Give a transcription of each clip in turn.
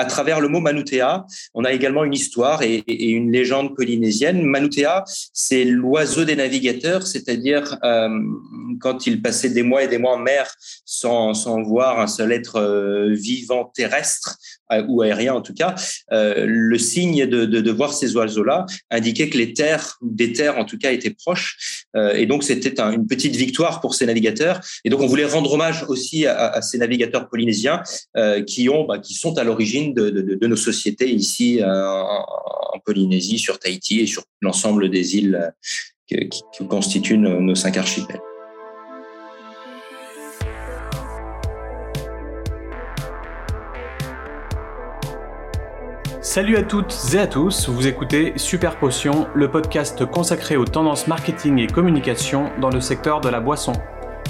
à travers le mot Manutea, on a également une histoire et, une légende polynésienne. Manutea, c'est l'oiseau des navigateurs, c'est-à-dire euh, quand il passait des mois et des mois en mer sans, voir un seul être euh, vivant terrestre, ou aérien en tout cas, euh, le signe de, de, de voir ces oiseaux-là indiquait que les terres, des terres en tout cas, étaient proches. Euh, et donc c'était une petite victoire pour ces navigateurs. Et donc on voulait rendre hommage aussi à, à ces navigateurs polynésiens euh, qui ont, bah, qui sont à l'origine de, de, nos sociétés ici en, Polynésie, sur Tahiti et sur l'ensemble des îles qui, qui constituent nos cinq archipels. Salut à toutes et à tous, vous écoutez Super Potion, le podcast consacré aux tendances marketing et communication dans le secteur de la boisson.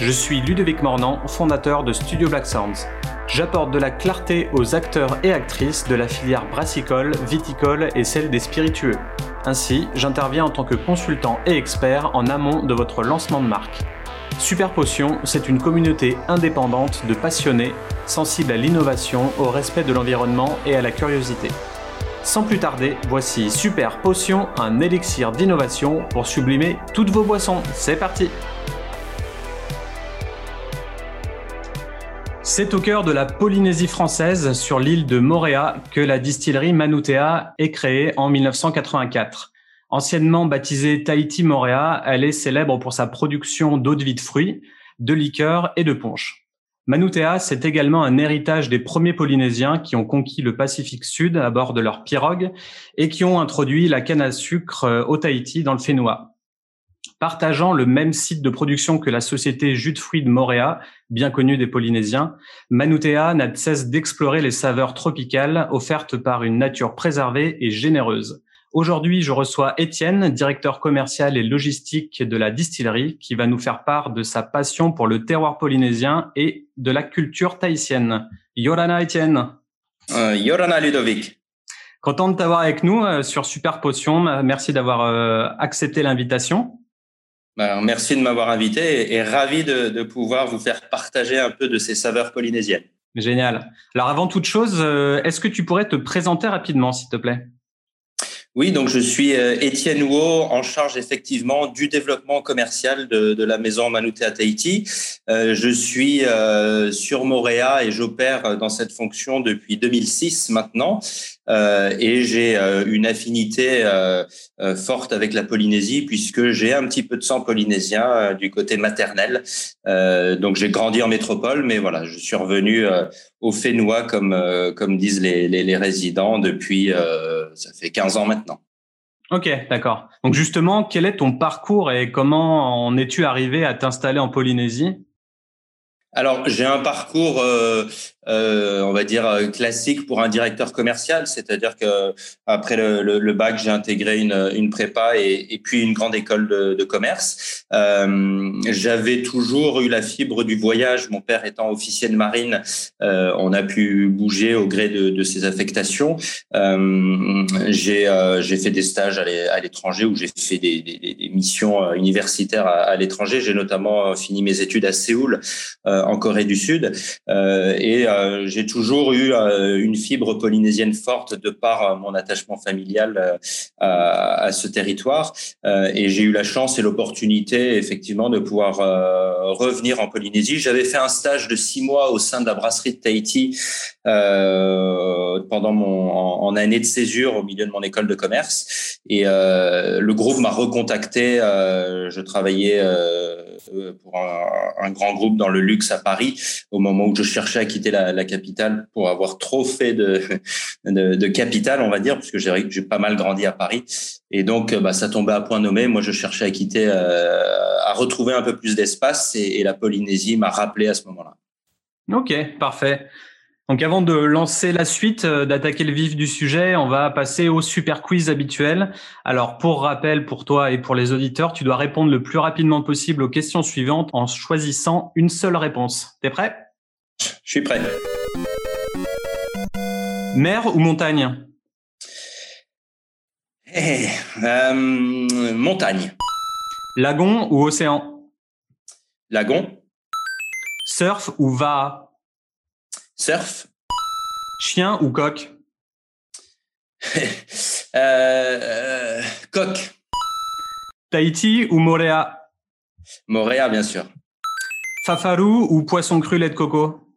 Je suis Ludovic Mornan, fondateur de Studio Black Sounds. J'apporte de la clarté aux acteurs et actrices de la filière brassicole, viticole et celle des spiritueux. Ainsi, j'interviens en tant que consultant et expert en amont de votre lancement de marque. Super Potion, c'est une communauté indépendante de passionnés, sensibles à l'innovation, au respect de l'environnement et à la curiosité. Sans plus tarder, voici Super Potion, un élixir d'innovation pour sublimer toutes vos boissons. C'est parti C'est au cœur de la Polynésie française, sur l'île de Moréa, que la distillerie Manutea est créée en 1984. Anciennement baptisée Tahiti Moréa, elle est célèbre pour sa production d'eau de vie de fruits, de liqueurs et de punch. Manutea, c'est également un héritage des premiers Polynésiens qui ont conquis le Pacifique Sud à bord de leur pirogue et qui ont introduit la canne à sucre euh, au Tahiti dans le Fénois. Partageant le même site de production que la société Jus de Moréa, bien connue des Polynésiens, Manutea n'a cesse d'explorer les saveurs tropicales offertes par une nature préservée et généreuse. Aujourd'hui, je reçois Étienne, directeur commercial et logistique de la distillerie, qui va nous faire part de sa passion pour le terroir polynésien et de la culture tahitienne. Yorana Étienne. Euh, Yorana Ludovic. Content de t'avoir avec nous euh, sur Super Potion. Merci d'avoir euh, accepté l'invitation. Ben, merci de m'avoir invité et, ravi de, de, pouvoir vous faire partager un peu de ces saveurs polynésiennes. Génial. Alors avant toute chose, est-ce que tu pourrais te présenter rapidement, s'il te plaît? Oui, donc je suis euh, Étienne Huo, en charge effectivement du développement commercial de, la maison Manutea Tahiti. Euh, je suis euh, sur Moréa et j'opère dans cette fonction depuis 2006 maintenant. Euh, et j'ai euh, une affinité euh, forte avec la Polynésie puisque j'ai un petit peu de sang polynésien du côté maternel. donc j'ai grandi en métropole, mais voilà, je suis revenu au Fénois comme comme disent les, les, les résidents depuis ça fait 15 ans maintenant. Ok, d'accord. Donc justement, quel est ton parcours et comment en es-tu arrivé à t'installer en Polynésie? Alors, j'ai un parcours euh, euh, on va dire euh, classique pour un directeur commercial, c'est-à-dire que après le, le, le bac, j'ai intégré une, une prépa et, et, puis une grande école de, de commerce. Euh, J'avais toujours eu la fibre du voyage. Mon père étant officier de marine, euh, on a pu bouger au gré de, de ses affectations. Euh, j'ai fait des stages à l'étranger où j'ai fait des, des, des, missions universitaires à, à l'étranger. J'ai notamment fini mes études à Séoul, en Corée du Sud, et euh, j'ai toujours eu euh, une fibre polynésienne forte de par euh, mon attachement familial à, ce territoire. et j'ai eu la chance et l'opportunité, effectivement, de pouvoir revenir en Polynésie. J'avais fait un stage de six mois au sein de la brasserie de Tahiti pendant mon en, année de césure au milieu de mon école de commerce. Et le groupe m'a recontacté. je travaillais pour un, grand groupe dans le luxe à Paris au moment où je cherchais à quitter la la, capitale pour avoir trop fait de, de, de capital, on va dire, puisque j'ai pas mal grandi à Paris. Et donc, bah, ça tombait à point nommé. Moi, je cherchais à quitter, euh, à retrouver un peu plus d'espace, et, et la Polynésie m'a rappelé à ce moment-là. Ok, parfait. Donc avant de lancer la suite, euh, d'attaquer le vif du sujet, on va passer au super quiz habituel. Alors pour rappel, pour toi et pour les auditeurs, tu dois répondre le plus rapidement possible aux questions suivantes en choisissant une seule réponse. T'es prêt? Je suis prêt. Mer ou montagne? Eh, euh, Montagne. Lagon ou océan? Lagon. Surf ou va Surf. Chien ou coq? Euh, coq. Tahiti ou Moréa? Moréa, bien sûr. Fafarou ou poisson cru lait de coco?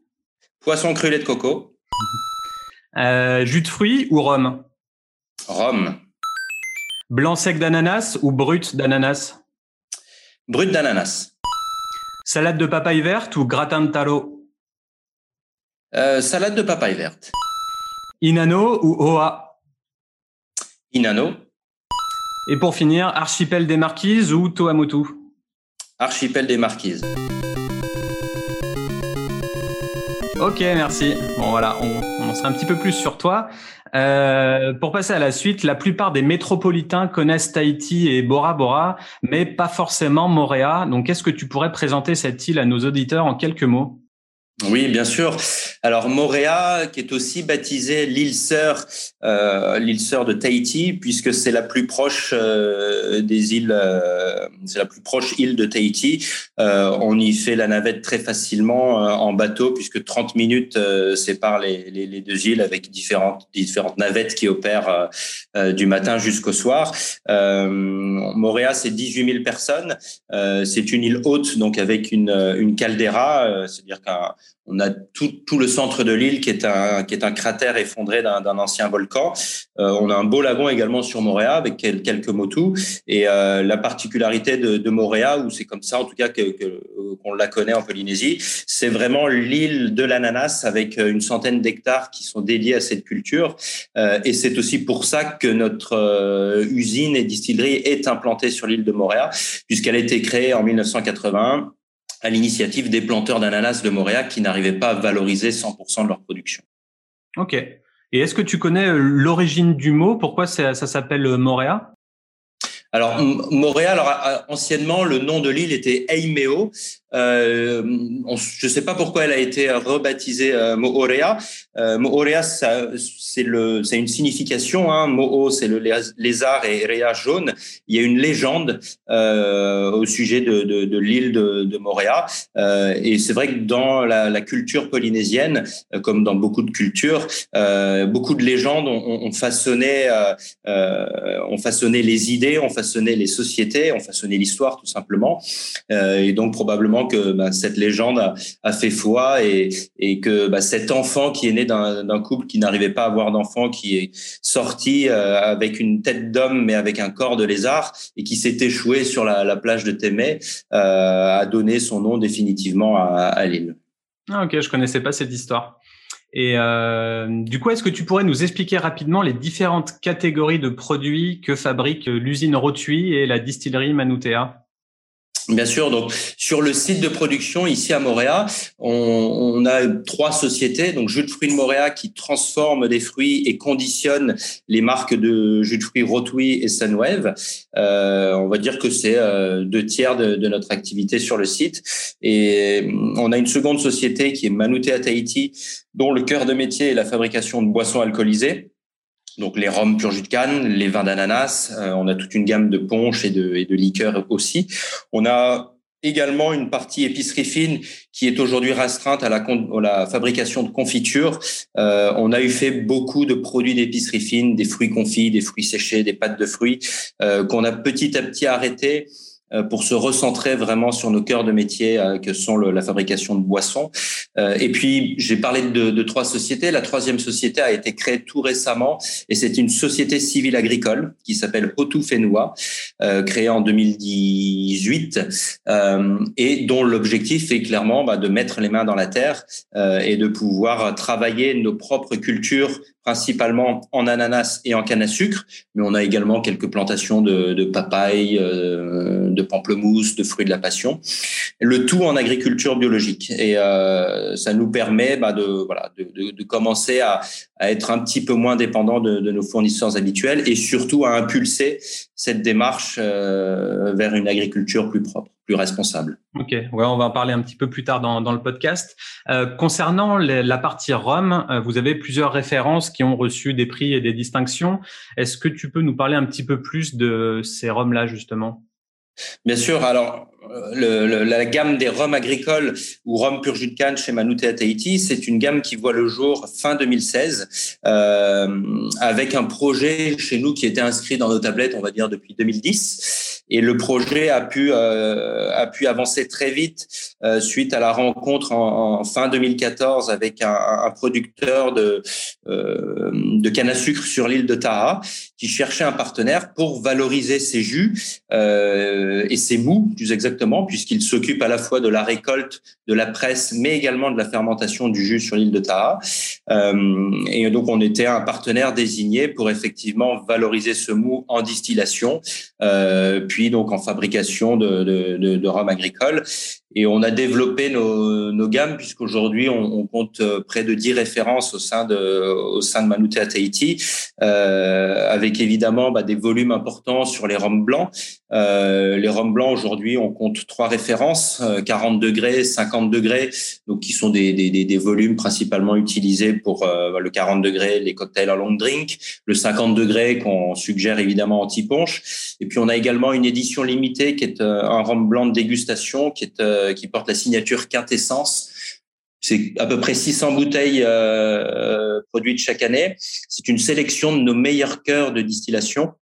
Poisson cru lait de coco. Euh, jus de fruits ou rhum? Rhum. Blanc sec d'ananas ou brut d'ananas? Brut d'ananas. Salade de papaye verte ou gratin de talo euh, Salade de papaye verte. Inano ou Oa Inano. Et pour finir, archipel des Marquises ou Toamotu Archipel des Marquises. Ok, merci. Bon voilà, on, on sait un petit peu plus sur toi. Euh, pour passer à la suite, la plupart des métropolitains connaissent Tahiti et Bora Bora, mais pas forcément Moréa. Donc, est-ce que tu pourrais présenter cette île à nos auditeurs en quelques mots? Oui, bien sûr. Alors Moréa, qui est aussi baptisée l'île sœur, euh, l'île sœur de Tahiti, puisque c'est la plus proche euh, des îles, euh, c'est la plus proche île de Tahiti. Euh, on y fait la navette très facilement euh, en bateau, puisque 30 minutes séparent les, les, les, deux îles avec différentes différentes navettes qui opèrent du matin jusqu'au soir. Moréa, c'est 18 000 personnes. c'est une île haute, donc avec une, une caldeira, c'est-à-dire qu'un on a tout, le centre de l'île qui est un qui est un cratère effondré d'un ancien volcan. Euh, on a un beau lagon également sur Moréa avec quelques motus. Et euh, la particularité de, Moréa, ou c'est comme ça en tout cas qu'on la connaît en Polynésie, c'est vraiment l'île de l'ananas avec une centaine d'hectares qui sont dédiés à cette culture. Euh, et c'est aussi pour ça que notre euh, usine et distillerie est implantée sur l'île de Moréa, puisqu'elle a été créée en 1981 à l'initiative des planteurs d'ananas de Montréal qui n'arrivaient pas à valoriser 100% de leur production. Ok. Et est-ce que tu connais euh, l'origine du mot? Pourquoi ça, ça s'appelle euh, Montréal alors Montréal, alors, anciennement le nom de l'île était Eimeo. Euh, je ne sais pas pourquoi elle a été rebaptisée euh, Moorea. Euh, Moorea, c'est une signification. Hein. Mo'o, c'est le lézard et Rea jaune. Il y a une légende euh, au sujet de, l'île de, Moorea. Euh, et c'est vrai que dans la, culture polynésienne, comme dans beaucoup de cultures, beaucoup de légendes ont façonné les idées, ont façonné les sociétés, ont façonné l'histoire tout simplement. et donc probablement que bah, cette légende a, fait foi et, que bah, cet enfant qui est né d'un couple qui n'arrivait pas à avoir d'enfant, qui est sorti euh, avec une tête d'homme mais avec un corps de lézard et qui s'est échoué sur la, la plage de Témé, euh, a donné son nom définitivement à, l'île. Ah, ok, je connaissais pas cette histoire. Et euh, du coup, est-ce que tu pourrais nous expliquer rapidement les différentes catégories de produits que fabrique l'usine Rotui et la distillerie Manutea Bien sûr, donc sur le site de production ici à Moréa, on, on, a trois sociétés, donc jus de fruits de Moréa qui transforme des fruits et conditionne les marques de jus de fruits Rotui et Sunwave. Euh, on va dire que c'est euh, deux tiers de, de, notre activité sur le site. Et on a une seconde société qui est Manutea Tahiti, dont le cœur de métier est la fabrication de boissons alcoolisées donc les rhums pur jus de canne, les vins d'ananas, euh, on a toute une gamme de punch et de, et de liqueurs aussi. On a également une partie épicerie fine qui est aujourd'hui restreinte à la, à la, fabrication de confitures. Euh, on a eu fait beaucoup de produits d'épicerie fine, des fruits confits, des fruits séchés, des pâtes de fruits, euh, qu'on a petit à petit arrêté pour se recentrer vraiment sur nos cœurs de métier euh, que sont le, la fabrication de boissons. Euh, et puis, j'ai parlé de, de, trois sociétés. La troisième société a été créée tout récemment et c'est une société civile agricole qui s'appelle Otu Fenua, créée en 2018 et dont l'objectif est clairement bah, de mettre les mains dans la terre et de pouvoir travailler nos propres cultures principalement en ananas et en canne à sucre, mais on a également quelques plantations de, de papaye, euh, de pamplemousse, de fruits de la passion. Le tout en agriculture biologique. Et euh, ça nous permet bah, de, voilà, de, commencer à, à, être un petit peu moins dépendant de, nos fournisseurs habituels et surtout à impulser cette démarche euh, vers une agriculture plus propre plus responsable. Ok, on va en parler un petit peu plus tard dans, dans le podcast. Euh, concernant la partie Rome, euh, vous avez plusieurs références qui ont reçu des prix et des distinctions. Est-ce que tu peux nous parler un petit peu plus de ces Roms-là, justement? Bien sûr. Alors, le, la gamme des rhums agricoles ou rhum pur jus de canne chez Manutea Tahiti, c'est une gamme qui voit le jour fin 2016 euh, avec un projet chez nous qui était inscrit dans nos tablettes, on va dire depuis 2010. Et le projet a pu euh, a pu avancer très vite euh, suite à la rencontre en, en fin 2014 avec un, un producteur de euh, de canne à sucre sur l'île de Taha qui cherchait un partenaire pour valoriser ses jus euh, et ses mous plus exactement puisqu'il s'occupe à la fois de la récolte, de la presse, mais également de la fermentation du jus sur l'île de Taha. Euh, et donc on était un partenaire désigné pour effectivement valoriser ce mou en distillation. Euh, puis donc en fabrication de, de, de, de rhum agricole. Et on a développé nos, nos gammes puisqu'aujourd'hui on, on, compte euh, près de 10 références au sein de, au sein de Manutea Tahiti, euh, avec évidemment bah, des volumes importants sur les rhums blancs. Euh, les rhums blancs aujourd'hui on compte trois références, 40 euh, degrés, 50 degrés, donc qui sont des, des, des volumes principalement utilisés pour euh, le 40 degrés, les cocktails en long drink, le 50 degrés qu'on suggère évidemment anti-ponche. Et puis on a également une édition limitée qui est un rhum blanc de dégustation qui est euh, qui porte la signature Quintessence. C'est à peu près 600 bouteilles euh, produites chaque année. C'est une sélection de nos meilleurs cœurs de distillation.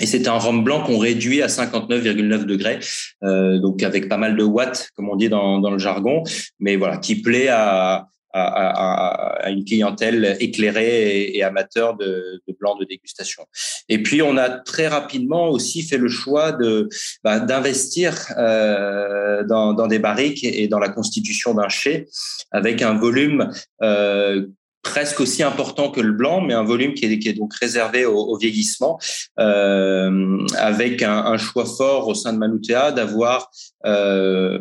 Et c'est un rhum blanc qu'on réduit à 59,9 degrés, euh, donc avec pas mal de watts, comme on dit dans, dans le jargon, mais voilà, qui plaît à, à, à, une clientèle éclairée et, amateur de, de blanc de dégustation. Et puis on a très rapidement aussi fait le choix de bah, d'investir euh, dans, dans, des barriques et dans la constitution d'un chai avec un volume euh, presque aussi important que le blanc, mais un volume qui est, qui est donc réservé au, au vieillissement, euh, avec un, un, choix fort au sein de Manutea d'avoir euh,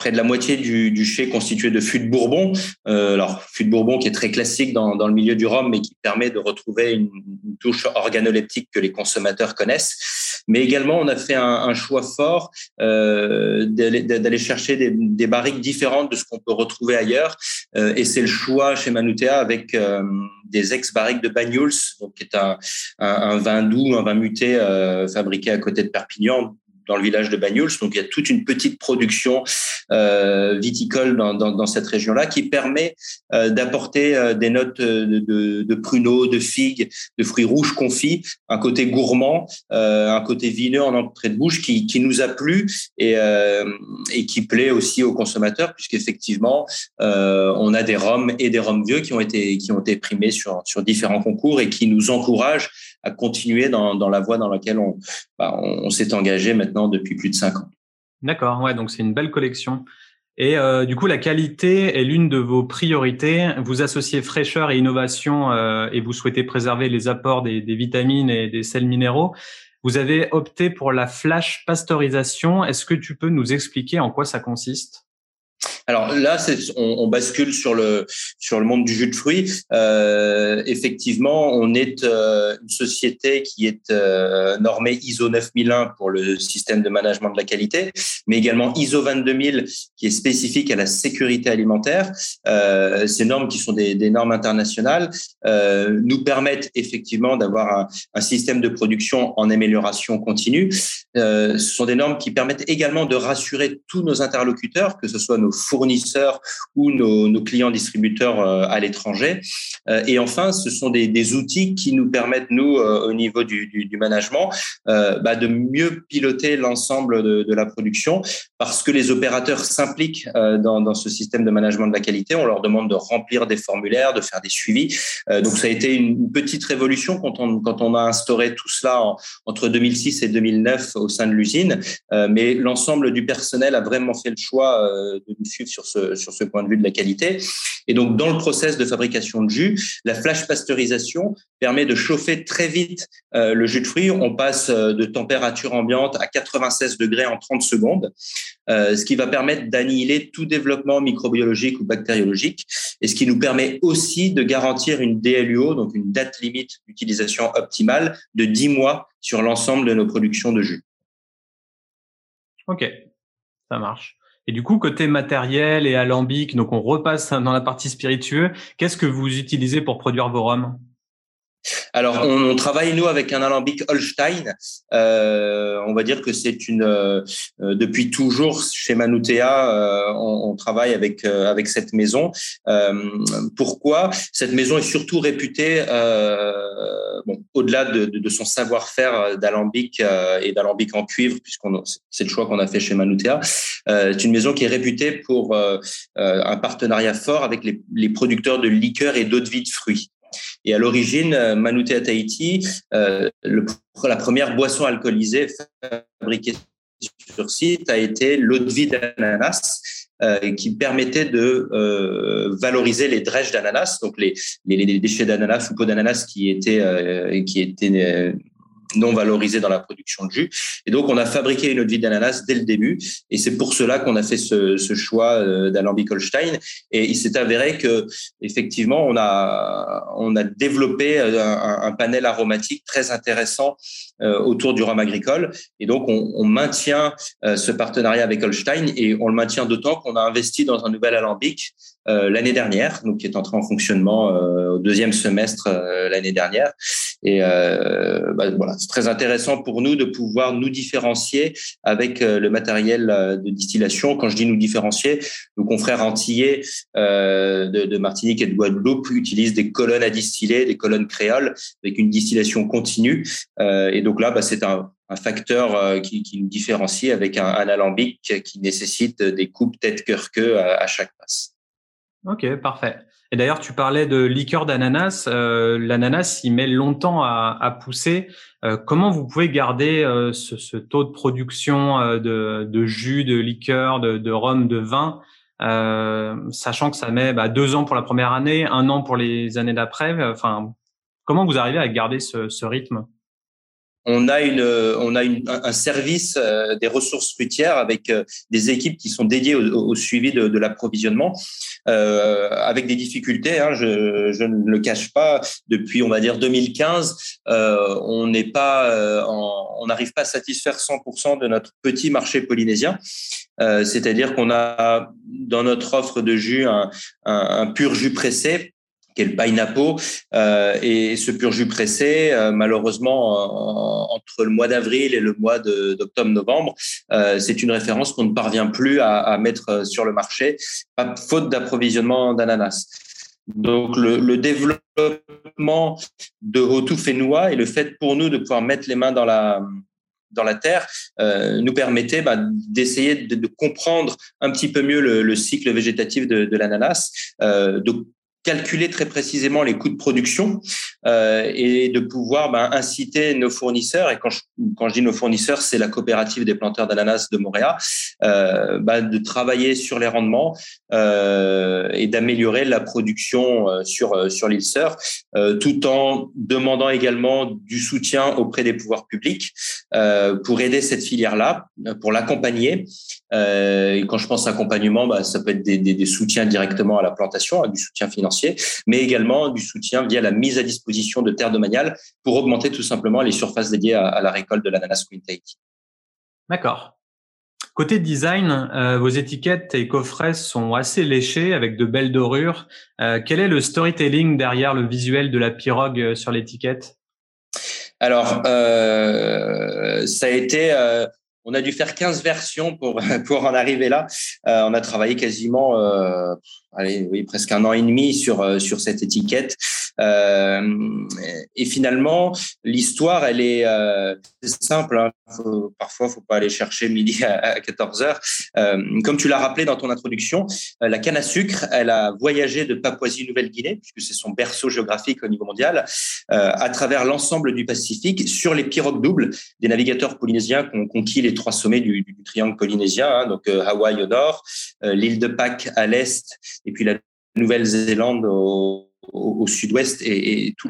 près de la moitié du, du chai constitué de fût de Bourbon. Euh, alors, fût de Bourbon qui est très classique dans, dans, le milieu du rhum, mais qui permet de retrouver une, une touche organoleptique que les consommateurs connaissent. Mais également, on a fait un, un choix fort euh, d'aller chercher des, des, barriques différentes de ce qu'on peut retrouver ailleurs. Euh, et c'est le choix chez Manutea avec euh, des ex-barriques de Banyuls, donc qui est un, un, un, vin doux, un vin muté euh, fabriqué à côté de Perpignan, dans le village de Banyuls. Donc, il y a toute une petite production euh, viticole dans, cette région-là qui permet euh, d'apporter euh, des notes de, pruneaux, de figues, de fruits rouges confits, un côté gourmand, un côté vineux en entrée de bouche qui, nous a plu et, qui plaît aussi aux consommateurs puisqu'effectivement, on a des rhums et des rhums vieux qui ont été, qui ont été primés sur, sur différents concours et qui nous encouragent à continuer dans, dans la voie dans laquelle on, bah, on, s'est engagé maintenant depuis plus de cinq ans. D'accord, ouais, donc c'est une belle collection. Et euh, du coup, la qualité est l'une de vos priorités. Vous associez fraîcheur et innovation euh, et vous souhaitez préserver les apports des, des, vitamines et des sels minéraux. Vous avez opté pour la flash pasteurisation. Est-ce que tu peux nous expliquer en quoi ça consiste? Alors là, on, on, bascule sur le sur le monde du jus de fruits. Euh, effectivement, on est euh, une société qui est euh, normée ISO 9001 pour le système de management de la qualité, mais également ISO 22000 qui est spécifique à la sécurité alimentaire. Euh, ces normes qui sont des, des normes internationales euh, nous permettent effectivement d'avoir un, un, système de production en amélioration continue. Euh, ce sont des normes qui permettent également de rassurer tous nos interlocuteurs, que ce soit nos fournisseurs ou nos, clients distributeurs euh, à l'étranger. Euh, et enfin, ce sont des, outils qui nous permettent, nous, euh, au niveau du, management, bah, de mieux piloter l'ensemble de, la production parce que les opérateurs s'impliquent dans, ce système de management de la qualité. On leur demande de remplir des formulaires, de faire des suivis. donc, ça a été une petite révolution quand on, quand on a instauré tout cela en, entre 2006 et 2009 au sein de l'usine. mais l'ensemble du personnel a vraiment fait le choix de nous suivre sur ce, sur ce point de vue de la qualité. Et donc, dans le process de fabrication de jus, la flash pasteurisation permet de chauffer très vite euh, le jus de fruits. On passe euh, de température ambiante à 96 degrés en 30 secondes, euh, ce qui va permettre d'annihiler tout développement microbiologique ou bactériologique et ce qui nous permet aussi de garantir une DLUO, donc une date limite d'utilisation optimale de 10 mois sur l'ensemble de nos productions de jus. Ok, ça marche. Et du coup, côté matériel et alambic, donc on repasse dans la partie spiritueux, qu'est-ce que vous utilisez pour produire vos rhums Alors, on, travaille nous avec un alambic Holstein. Euh, on va dire que c'est une euh, depuis toujours chez Manutea, euh, on, on, travaille avec avec cette maison. pourquoi? Cette maison est surtout réputée, bon, au-delà de, de, de, son savoir-faire d'alambic et d'alambic en cuivre, puisqu'on c'est le choix qu'on a fait chez Manutea. c'est une maison qui est réputée pour un partenariat fort avec les, les producteurs de liqueurs et d'eau de vie de fruits. Et à l'origine, euh, Manouté Tahiti, euh, la première boisson alcoolisée fabriquée sur site a été l'eau de vie d'ananas, euh, qui permettait de valoriser les drèches d'ananas, donc les, déchets d'ananas ou peaux d'ananas qui étaient qui étaient non valorisé dans la production de jus. Et donc, on a fabriqué une eau de vie d'ananas dès le début. Et c'est pour cela qu'on a fait ce, ce choix euh, d'alambic Holstein. Et il s'est avéré que, effectivement, on a, on a développé euh, un, panel aromatique très intéressant euh, autour du rhum agricole. Et donc, on, on maintient ce partenariat avec Holstein et on le maintient d'autant qu'on a investi dans un nouvel alambic l'année dernière, donc qui est entré en fonctionnement au deuxième semestre l'année dernière. Et bah, voilà, c'est très intéressant pour nous de pouvoir nous différencier avec euh, le matériel euh, de distillation. Quand je dis nous différencier, nos confrères antillais euh, de, Martinique et de Guadeloupe utilisent des colonnes à distiller, des colonnes créoles avec une distillation continue. et donc là, bah, c'est un, facteur qui, nous différencie avec un, alambic qui nécessite des coupes tête cœur queue à, chaque passe. Ok, parfait. Et d'ailleurs, tu parlais de liqueur d'ananas. Euh, l'ananas, il met longtemps à, à pousser. Euh, comment vous pouvez garder euh, ce, ce, taux de production de, de, jus, de liqueur, de, de rhum, de vin, sachant que ça met bah, deux ans pour la première année, un an pour les années d'après? Enfin, comment vous arrivez à garder ce, ce rythme? On a une, on a une, un service euh, des ressources fruitières avec euh, des équipes qui sont dédiées au, suivi de, de l'approvisionnement, euh, avec des difficultés. Hein, je, je, ne le cache pas. Depuis, on va dire 2015, euh, on n'est pas, euh, on n'arrive pas à satisfaire 100% de notre petit marché polynésien. C'est-à-dire qu'on a dans notre offre de jus un, un pur jus pressé qui est le painapo, euh, et ce pur jus pressé, euh, malheureusement, entre le mois d'avril et le mois d'octobre-novembre, euh, c'est une référence qu'on ne parvient plus à, mettre sur le marché, faute d'approvisionnement d'ananas. Donc, le, développement de Hotu Fénois et le fait pour nous de pouvoir mettre les mains dans la, dans la terre euh, nous permettait bah, d'essayer de, comprendre un petit peu mieux le, le cycle végétatif de, l'ananas, euh, de calculer très précisément les coûts de production euh, et de pouvoir ben, inciter nos fournisseurs, et quand je, quand je dis nos fournisseurs, c'est la coopérative des planteurs d'ananas de Montréal, euh, ben, de travailler sur les rendements euh, et d'améliorer la production euh, sur, euh, sur l'île Sœur, tout en demandant également du soutien auprès des pouvoirs publics pour aider cette filière-là, pour l'accompagner. et quand je pense accompagnement, ben, ça peut être des, des, des soutiens directement à la plantation, hein, du soutien financier mais également du soutien via la mise à disposition de terres domaniales pour augmenter tout simplement les surfaces dédiées à, la récolte de l'ananas Queen. D'accord. Côté design, euh, vos étiquettes et coffrets sont assez léchés avec de belles dorures. Euh, quel est le storytelling derrière le visuel de la pirogue euh, sur l'étiquette? Alors, ça a été on a dû faire 15 versions pour, pour en arriver là. on a travaillé quasiment allez, oui, presque un an et demi sur euh, sur cette étiquette. Euh, et finalement, l'histoire, elle est euh, simple. Hein. Faut, parfois, faut pas aller chercher midi à, 14 heures. Euh, comme tu l'as rappelé dans ton introduction, euh, la canne à sucre, elle a voyagé de Papouasie-Nouvelle-Guinée, puisque c'est son berceau géographique au niveau mondial, à travers l'ensemble du Pacifique sur les pirogues doubles des navigateurs polynésiens qui ont conquis les trois sommets du, du, triangle polynésien, hein, donc Hawaï au nord, l'île de Pâques à l'est et puis la Nouvelle-Zélande au, au, sud-ouest et, tout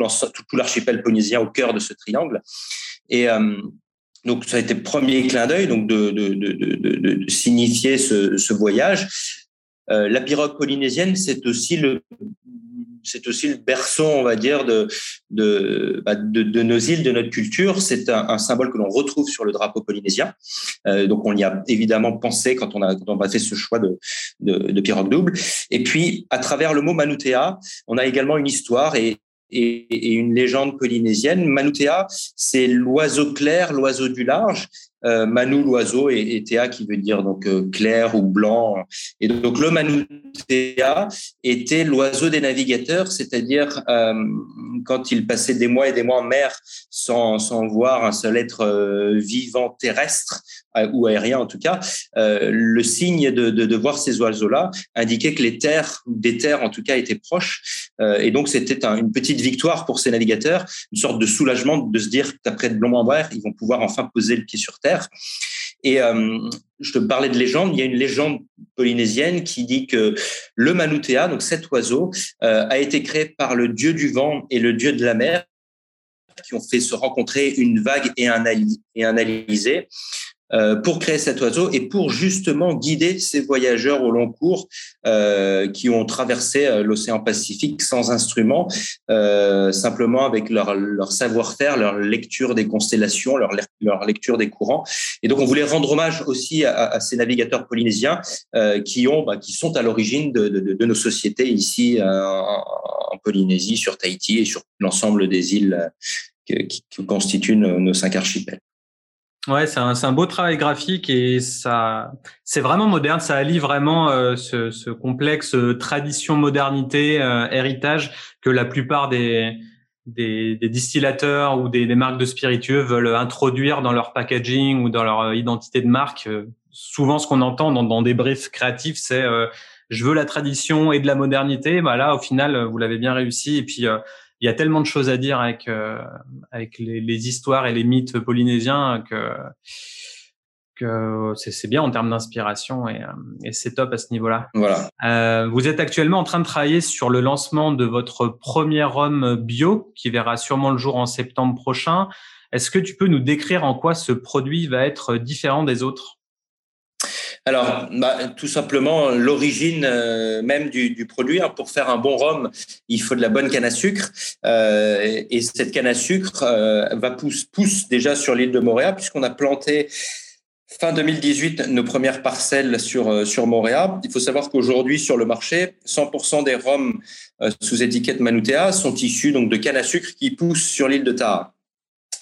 l'archipel polynésien au cœur de ce triangle. Et euh, donc ça a été le premier clin d'œil donc de, de, de, de, signifier ce, ce voyage. Euh, la pirogue polynésienne, c'est aussi le c'est aussi le berceau, on va dire, de, de, bah, de, nos îles, de notre culture. C'est un, symbole que l'on retrouve sur le drapeau polynésien. Euh, donc, on y a évidemment pensé quand on a, fait ce choix de, de, pirogue double. Et puis, à travers le mot Manutea, on a également une histoire et, et, une légende polynésienne. Manutea, c'est l'oiseau clair, l'oiseau du large. Euh, Manu l'oiseau et, Théa qui veut dire donc euh, clair ou blanc. Et donc le Manutea était l'oiseau des navigateurs, c'est-à-dire euh, quand il passait des mois et des mois en mer sans, sans voir un seul être vivant terrestre ou aérien en tout cas, le signe de, de, voir ces oiseaux-là indiquait que les terres, des terres en tout cas, étaient proches. et donc c'était une petite victoire pour ces navigateurs, une sorte de soulagement de se dire qu'après de longs mois ils vont pouvoir enfin poser le pied sur terre. Et euh, je te parlais de légende. Il y a une légende polynésienne qui dit que le Manutea, donc cet oiseau, euh, a été créé par le dieu du vent et le dieu de la mer, qui ont fait se rencontrer une vague et un, et un alizé. Euh, pour créer cet oiseau et pour justement guider ces voyageurs au long cours euh, qui ont traversé euh, l'océan Pacifique sans instrument, simplement avec leur, leur savoir-faire, leur lecture des constellations, leur, leur lecture des courants. Et donc on voulait rendre hommage aussi à, à ces navigateurs polynésiens qui ont, bah, qui sont à l'origine de, de, de, nos sociétés ici en, en Polynésie, sur Tahiti et sur l'ensemble des îles qui, constituent nos cinq archipels. Ouais, c'est un, un, beau travail graphique et ça, c'est vraiment moderne. Ça allie vraiment euh, ce, ce, complexe euh, tradition, modernité, euh, héritage que la plupart des, des, des distillateurs ou des, des, marques de spiritueux veulent introduire dans leur packaging ou dans leur identité de marque. Souvent, ce qu'on entend dans, dans, des briefs créatifs, c'est je veux la tradition et de la modernité. Bah là, au final, vous l'avez bien réussi. Et puis il y a tellement de choses à dire avec euh, avec les, les, histoires et les mythes polynésiens que que c'est bien en termes d'inspiration et, euh, et c'est top à ce niveau-là. Voilà. Euh, vous êtes actuellement en train de travailler sur le lancement de votre premier rhum bio qui verra sûrement le jour en septembre prochain. Est-ce que tu peux nous décrire en quoi ce produit va être différent des autres? Alors, bah, tout simplement, l'origine euh, même du, du, produit. Hein, pour faire un bon rhum, il faut de la bonne canne à sucre. Euh, et cette canne à sucre euh, va pousse, déjà sur l'île de Montréal, puisqu'on a planté fin 2018 nos premières parcelles sur, sur Montréal. Il faut savoir qu'aujourd'hui, sur le marché, 100% des rhums sous étiquette Manutea sont issus de canne à sucre qui poussent sur l'île de Taha.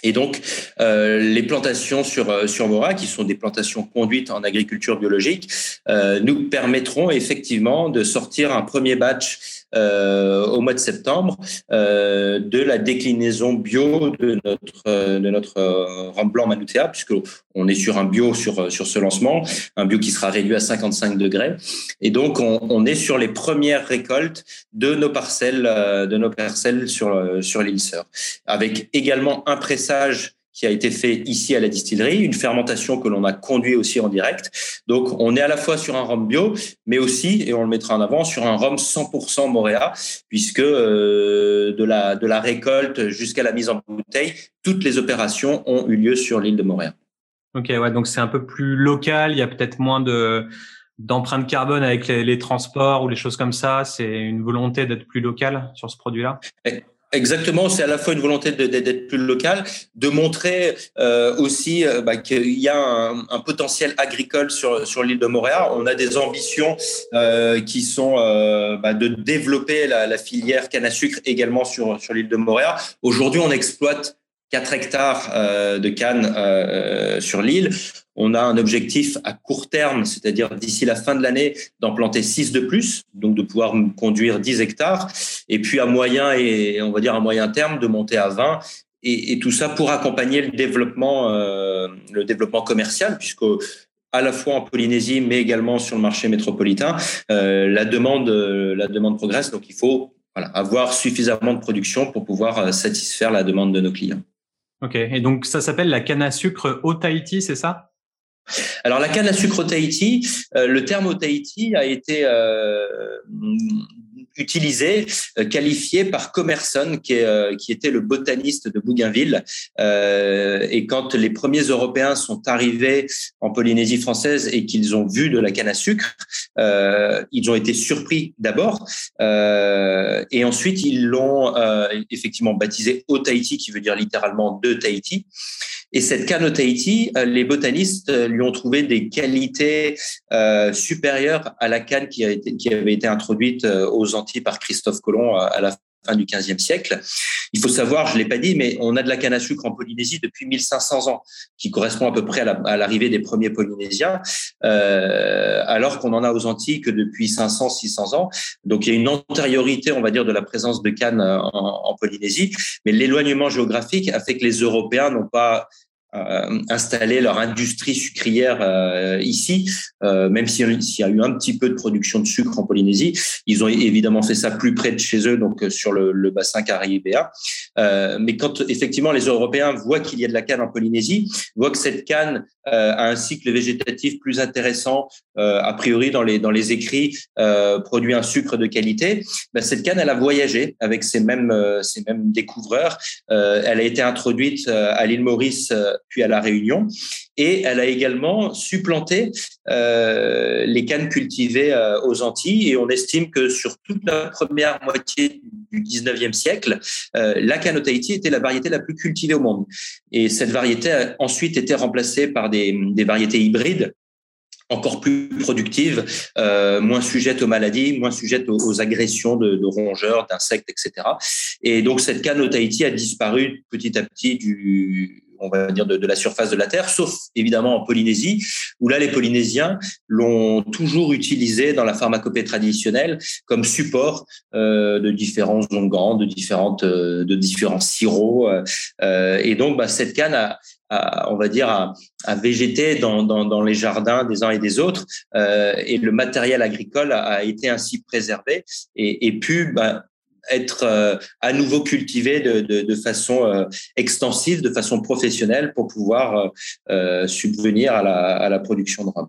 Et donc, euh, les plantations sur, euh, sur Mora, qui sont des plantations conduites en agriculture biologique, euh, nous permettront effectivement de sortir un premier batch au mois de septembre euh, de la déclinaison bio de notre de notre euh, rhum blanc Manutea, puisque on est sur un bio sur sur ce lancement, un bio qui sera réduit à 55 degrés, et donc on, on est sur les premières récoltes de nos parcelles de nos parcelles sur sur l'île Sœur, avec également un pressage qui a été fait ici à la distillerie, une fermentation que l'on a conduit aussi en direct. Donc, on est à la fois sur un rhum bio, mais aussi, et on le mettra en avant, sur un rhum 100% Moréa, puisque euh, de, la, de la récolte jusqu'à la mise en bouteille, toutes les opérations ont eu lieu sur l'île de Moréa. Ok, ouais, donc c'est un peu plus local, il y a peut-être moins de d'empreinte carbone avec les, les, transports ou les choses comme ça. C'est une volonté d'être plus local sur ce produit-là? Exactement, c'est à la fois une volonté d'être plus local, de montrer euh, aussi euh, bah, qu'il y a un, potentiel agricole sur, sur l'île de Montréal. On a des ambitions euh, qui sont bah, de développer la, la, filière canne à sucre également sur, sur l'île de Montréal. Aujourd'hui, on exploite 4 hectares euh, de canne euh, sur l'île. On a un objectif à court terme, c'est-à-dire d'ici la fin de l'année, d'en planter 6 de plus, donc de pouvoir conduire 10 hectares. Et puis à moyen et on va dire à moyen terme, de monter à 20. Et, tout ça pour accompagner le développement, euh, le développement commercial, puisque à la fois en Polynésie, mais également sur le marché métropolitain, euh, la demande, la demande progresse. Donc il faut avoir suffisamment de production pour pouvoir satisfaire la demande de nos clients. Ok, et donc ça s'appelle la canne à sucre au Tahiti, c'est ça? Alors la canne à sucre au Tahiti, euh, le terme au Tahiti a été euh, utilisé, euh, qualifié par Commerson, qui, euh, qui était le botaniste de Bougainville. Euh, et quand les premiers Européens sont arrivés en Polynésie française et qu'ils ont vu de la canne à sucre, ils ont été surpris d'abord. Et ensuite, ils l'ont effectivement baptisé au Tahiti, qui veut dire littéralement de Tahiti. Et cette Tahiti, euh, les botanistes euh, lui ont trouvé des qualités euh, supérieures à la canne qui, qui avait été introduite aux Antilles par Christophe Colomb à la fin du XVe siècle. Il faut savoir, je l'ai pas dit, mais on a de la canne à sucre en Polynésie depuis 1500 ans, qui correspond à peu près à l'arrivée des premiers Polynésiens, euh, alors qu'on en a aux Antilles que depuis 500, 600 ans. Donc il y a une antériorité, on va dire, de la présence de canne en, en Polynésie, mais l'éloignement géographique a fait que les Européens n'ont pas euh, installer leur industrie sucrière euh, ici, euh, même s'il y a eu un petit peu de production de sucre en Polynésie. Ils ont évidemment fait ça plus près de chez eux, donc sur le, le bassin caribéen. mais quand effectivement les Européens voient qu'il y a de la canne en Polynésie, voient que cette canne a un cycle végétatif plus intéressant, a priori dans les dans les écrits, produit un sucre de qualité. Ben, cette canne, elle a voyagé avec ces mêmes ces mêmes découvreurs. elle a été introduite à l'île Maurice puis à la Réunion. Et elle a également supplanté euh, les cannes cultivées euh, aux Antilles. Et on estime que sur toute la première moitié du 19e siècle, euh, la au Tahiti était la variété la plus cultivée au monde. Et cette variété a ensuite été remplacée par des, variétés hybrides encore plus productives, euh, moins sujettes aux maladies, moins sujettes aux, agressions de, rongeurs, d'insectes, etc. Et donc cette canne Tahiti a disparu petit à petit du, on va dire, de, la surface de la Terre, sauf évidemment en Polynésie, où là, les Polynésiens l'ont toujours utilisé dans la pharmacopée traditionnelle comme support euh, de différents onguents, de, différentes, euh, de différents sirops. Euh, et donc, bah, cette canne a, on va dire, à, végéter dans, les jardins des uns et des autres, et le matériel agricole a, été ainsi préservé et, pu être euh, à nouveau cultivé de, de, de façon euh, extensive, de façon professionnelle pour pouvoir euh, subvenir à la, à la production de rhum.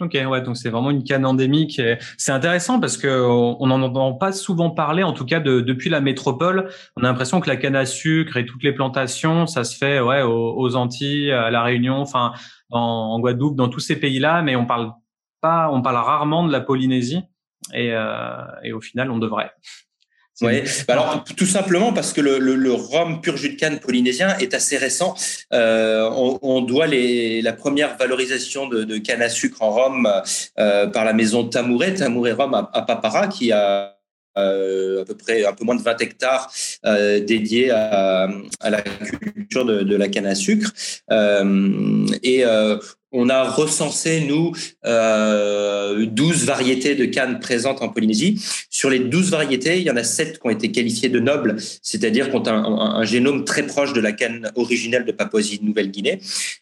Ok, ouais, donc c'est vraiment une canne endémique. C'est intéressant parce que on n'en entend pas souvent parler, en tout cas de, depuis la métropole. On a l'impression que la canne à sucre et toutes les plantations, ça se fait ouais aux, Antilles, à la Réunion, enfin en, en, Guadeloupe, dans tous ces pays-là, mais on parle pas, on parle rarement de la Polynésie. Et, euh, et au final, on devrait. Oui, bah alors tout simplement parce que le, rhum pur jus de canne polynésien est assez récent. Euh, on, doit les, la première valorisation de, canne à sucre en rhum euh, par la maison Tamouret, Tamouret Rhum à, Papara, qui a à peu près un peu moins de 20 hectares euh, dédiés à, la culture de, la canne à sucre. Euh, et euh, on a recensé, nous, euh, 12 variétés de cannes présentes en Polynésie. Sur les 12 variétés, il y en a 7 qui ont été qualifiées de nobles, c'est-à-dire qu'on a un, génome très proche de la canne originelle de Papouasie-Nouvelle-Guinée.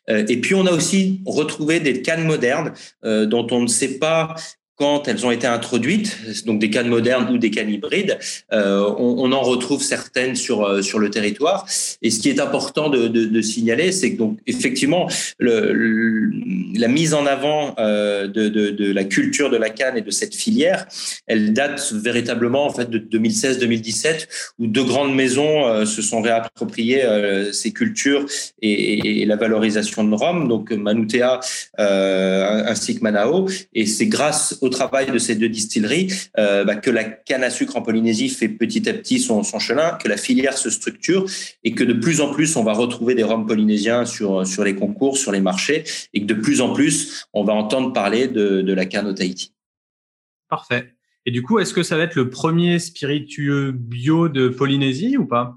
Euh, et puis, on a aussi retrouvé des cannes modernes euh, dont on ne sait pas quand elles ont été introduites, donc des cannes modernes ou des cannes hybrides, euh, on, en retrouve certaines sur euh, sur le territoire. Et ce qui est important de, de, signaler, c'est que donc effectivement la mise en avant euh, de, de, la culture de la canne et de cette filière, elle date véritablement en fait de 2016-2017 où deux grandes maisons se sont réappropriées ces cultures et, et, la valorisation de Rome, donc Manutea ainsi que Manao. Et c'est grâce au travail de ces deux distilleries euh, bah, que la canne à sucre en Polynésie fait petit à petit son, chemin, que la filière se structure et que de plus en plus on va retrouver des rhums polynésiens sur, sur les concours, sur les marchés et que de plus en plus on va entendre parler de, de la canne au Tahiti. Parfait. Et du coup, est-ce que ça va être le premier spiritueux bio de Polynésie ou pas?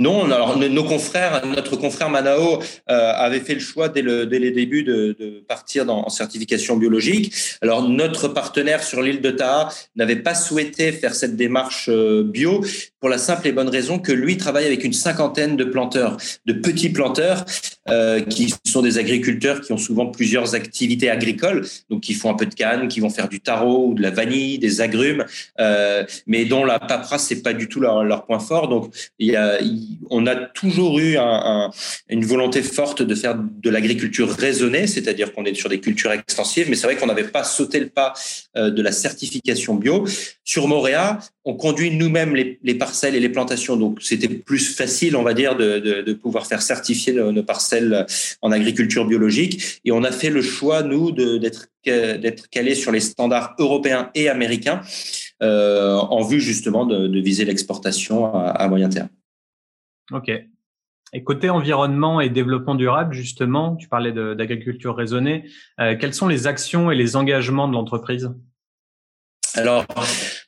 Non, alors nos confrères, notre confrère Manao euh, avait fait le choix dès, le, dès les débuts de, de partir dans, en certification biologique. Alors notre partenaire sur l'île de Taha n'avait pas souhaité faire cette démarche euh, bio pour la simple et bonne raison que lui travaille avec une cinquantaine de planteurs, de petits planteurs euh, qui sont des agriculteurs qui ont souvent plusieurs activités agricoles, donc qui font un peu de canne, qui vont faire du tarot ou de la vanille, des agrumes, euh, mais dont la paperasse c'est pas du tout leur, leur point fort. Donc il y a on a toujours eu un, un, une volonté forte de faire de l'agriculture raisonnée, c'est-à-dire qu'on est sur des cultures extensives, mais c'est vrai qu'on n'avait pas sauté le pas euh, de la certification bio. Sur Moréa, on conduit nous-mêmes les, les, parcelles et les plantations, donc c'était plus facile, on va dire, de, de, de pouvoir faire certifier nos, nos, parcelles en agriculture biologique. Et on a fait le choix, nous, d'être d'être calé sur les standards européens et américains euh, en vue justement de, de viser l'exportation à, à moyen terme. Ok. Et côté environnement et développement durable, justement, tu parlais d'agriculture raisonnée. Euh, quelles sont les actions et les engagements de l'entreprise? Alors,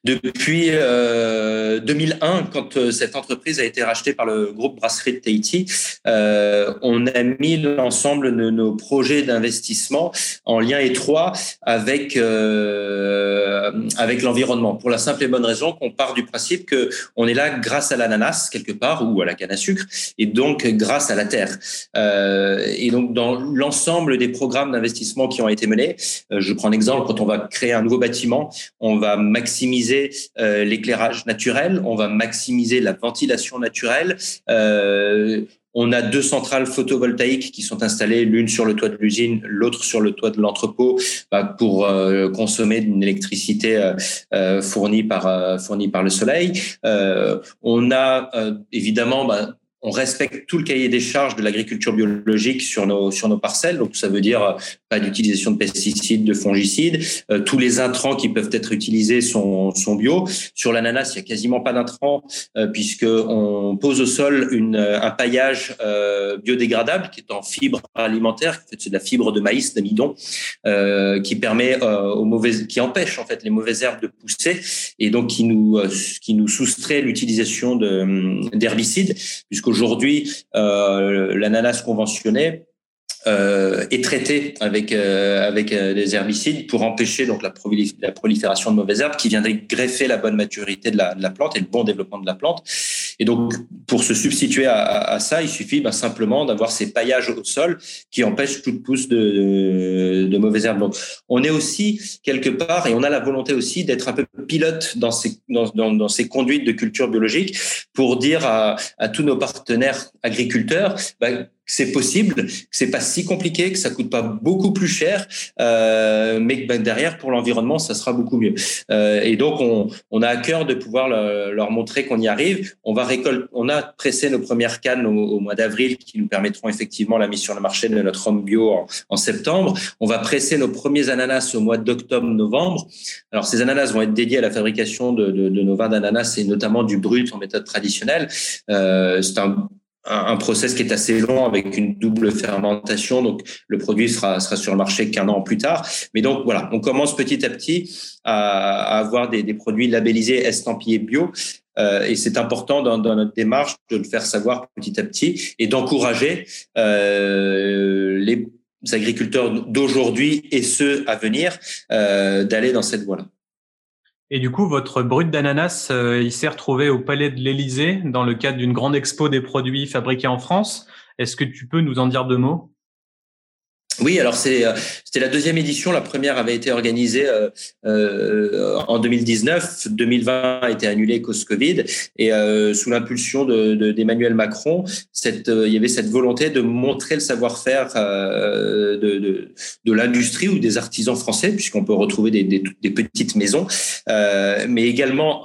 Depuis euh, 2001, quand euh, cette entreprise a été rachetée par le groupe Brasserie de Tahiti, euh, on a mis l'ensemble de nos projets d'investissement en lien étroit avec euh, avec l'environnement. Pour la simple et bonne raison qu'on part du principe que on est là grâce à l'ananas quelque part ou à la canne à sucre et donc grâce à la terre. Euh, et donc dans l'ensemble des programmes d'investissement qui ont été menés, euh, je prends un exemple quand on va créer un nouveau bâtiment, on va maximiser euh, l'éclairage naturel, on va maximiser la ventilation naturelle. Euh, on a deux centrales photovoltaïques qui sont installées, l'une sur le toit de l'usine, l'autre sur le toit de l'entrepôt, bah, pour euh, consommer une électricité fournie par fournie par le soleil. on a évidemment bah, on respecte tout le cahier des charges de l'agriculture biologique sur nos sur nos parcelles. Donc ça veut dire euh, pas d'utilisation de pesticides, de fongicides. Euh, tous les intrants qui peuvent être utilisés sont sont bio. Sur l'ananas, il y a quasiment pas d'intrants euh, puisque on pose au sol une un paillage biodégradable qui est en fibre alimentaire. En fait, c'est de la fibre de maïs d'amidon qui permet aux mauvaises qui empêche en fait les mauvaises herbes de pousser et donc qui nous qui nous soustrait l'utilisation de d'herbicides puisque Aujourd'hui, euh, l'ananas conventionné euh, est traité avec euh, euh, des herbicides pour empêcher la, prolifération de mauvaises herbes qui viendraient greffer la bonne maturité de la, plante et le bon développement de la plante. Et donc pour se substituer à, à ça, il suffit bah, simplement d'avoir ces paillages au sol qui empêchent toute pousse de, de, de, mauvaises herbes. Donc on est aussi quelque part et on a la volonté aussi d'être un peu pilote dans ces dans, dans, ces conduites de culture biologique pour dire à, à tous nos partenaires agriculteurs bah, c'est possible, que c'est pas si compliqué, que ça coûte pas beaucoup plus cher, euh, mais que ben, derrière pour l'environnement ça sera beaucoup mieux. Euh, et donc on, on, a à cœur de pouvoir leur montrer qu'on y arrive. On va récolter, on a pressé nos premières cannes au, mois d'avril qui nous permettront effectivement la mise sur le marché de notre homme bio en, septembre. On va presser nos premiers ananas au mois d'octobre-novembre. Alors ces ananas vont être dédiés à la fabrication de, de, de nos vins d'ananas et notamment du brut en méthode traditionnelle. Euh, c'est un un, process qui est assez long avec une double fermentation. Donc, le produit sera, sera sur le marché qu'un an plus tard. Mais donc, voilà, on commence petit à petit à, avoir des, des, produits labellisés estampillés bio. Euh, et c'est important dans, dans, notre démarche de le faire savoir petit à petit et d'encourager euh, les agriculteurs d'aujourd'hui et ceux à venir euh, d'aller dans cette voie-là. Et du coup, votre brut d'ananas, euh, il s'est retrouvé au Palais de l'Élysée dans le cadre d'une grande expo des produits fabriqués en France. Est-ce que tu peux nous en dire deux mots? Oui, alors c'est euh, c'était la deuxième édition. La première avait été organisée euh, euh en 2019. 2020 a été annulée cause Covid et sous l'impulsion de d'Emmanuel Macron, cette il y avait cette volonté de montrer le savoir-faire de, de, de l'industrie ou des artisans français, puisqu'on peut retrouver des, des, des petites maisons, mais également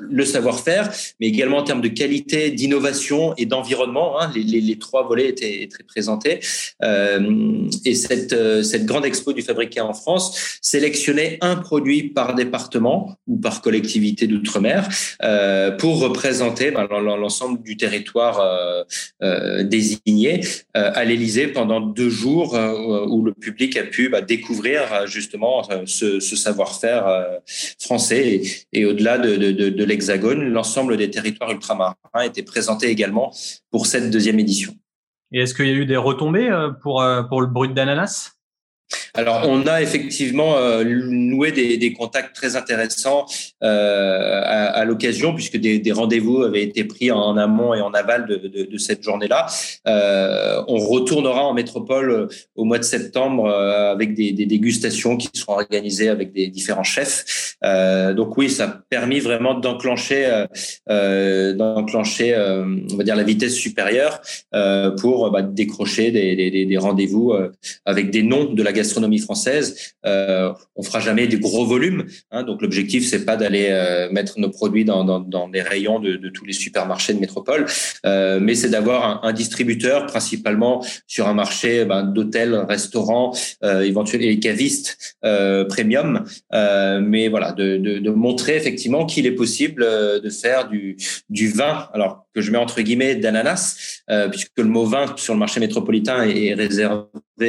le savoir-faire, mais également en termes de qualité, d'innovation et d'environnement. Hein, les, les, les, trois volets étaient, étaient présentés. Et cette, euh, cette grande expo du fabriqué en France sélectionnait un produit par département ou par collectivité d'outre-mer euh, pour représenter ben, l'ensemble du territoire euh, euh désigné à l'Élysée pendant deux jours où le public a pu bah, découvrir justement ce, savoir-faire français et, au-delà de, de, de, de l'Hexagone, l'ensemble des territoires ultramarins était présenté également pour cette deuxième édition. Et est-ce qu'il y a eu des retombées euh, pour, euh, pour le brut d'ananas? Alors, on a effectivement euh, noué des, contacts très intéressants euh, à, l'occasion, puisque des, rendez-vous avaient été pris en amont et en aval de, cette journée-là. Euh, on retournera en métropole au mois de septembre avec des, dégustations qui seront organisées avec des différents chefs. Donc oui, ça a permis vraiment d'enclencher, d'enclencher, on va dire la vitesse supérieure pour bah, décrocher des rendez-vous avec des noms de la gastronomie française. Euh, on fera jamais des gros volumes. Hein, donc l'objectif c'est pas d'aller euh, mettre nos produits dans, dans, dans les rayons de, de, tous les supermarchés de métropole, euh, mais c'est d'avoir un, un, distributeur principalement sur un marché ben, d'hôtels, restaurants, euh, éventuellement et cavistes euh, premium. Euh, mais voilà, de, de, de montrer effectivement qu'il est possible de faire du, du vin. Alors que je mets entre guillemets d'ananas, puisque le mot vin sur le marché métropolitain est réservé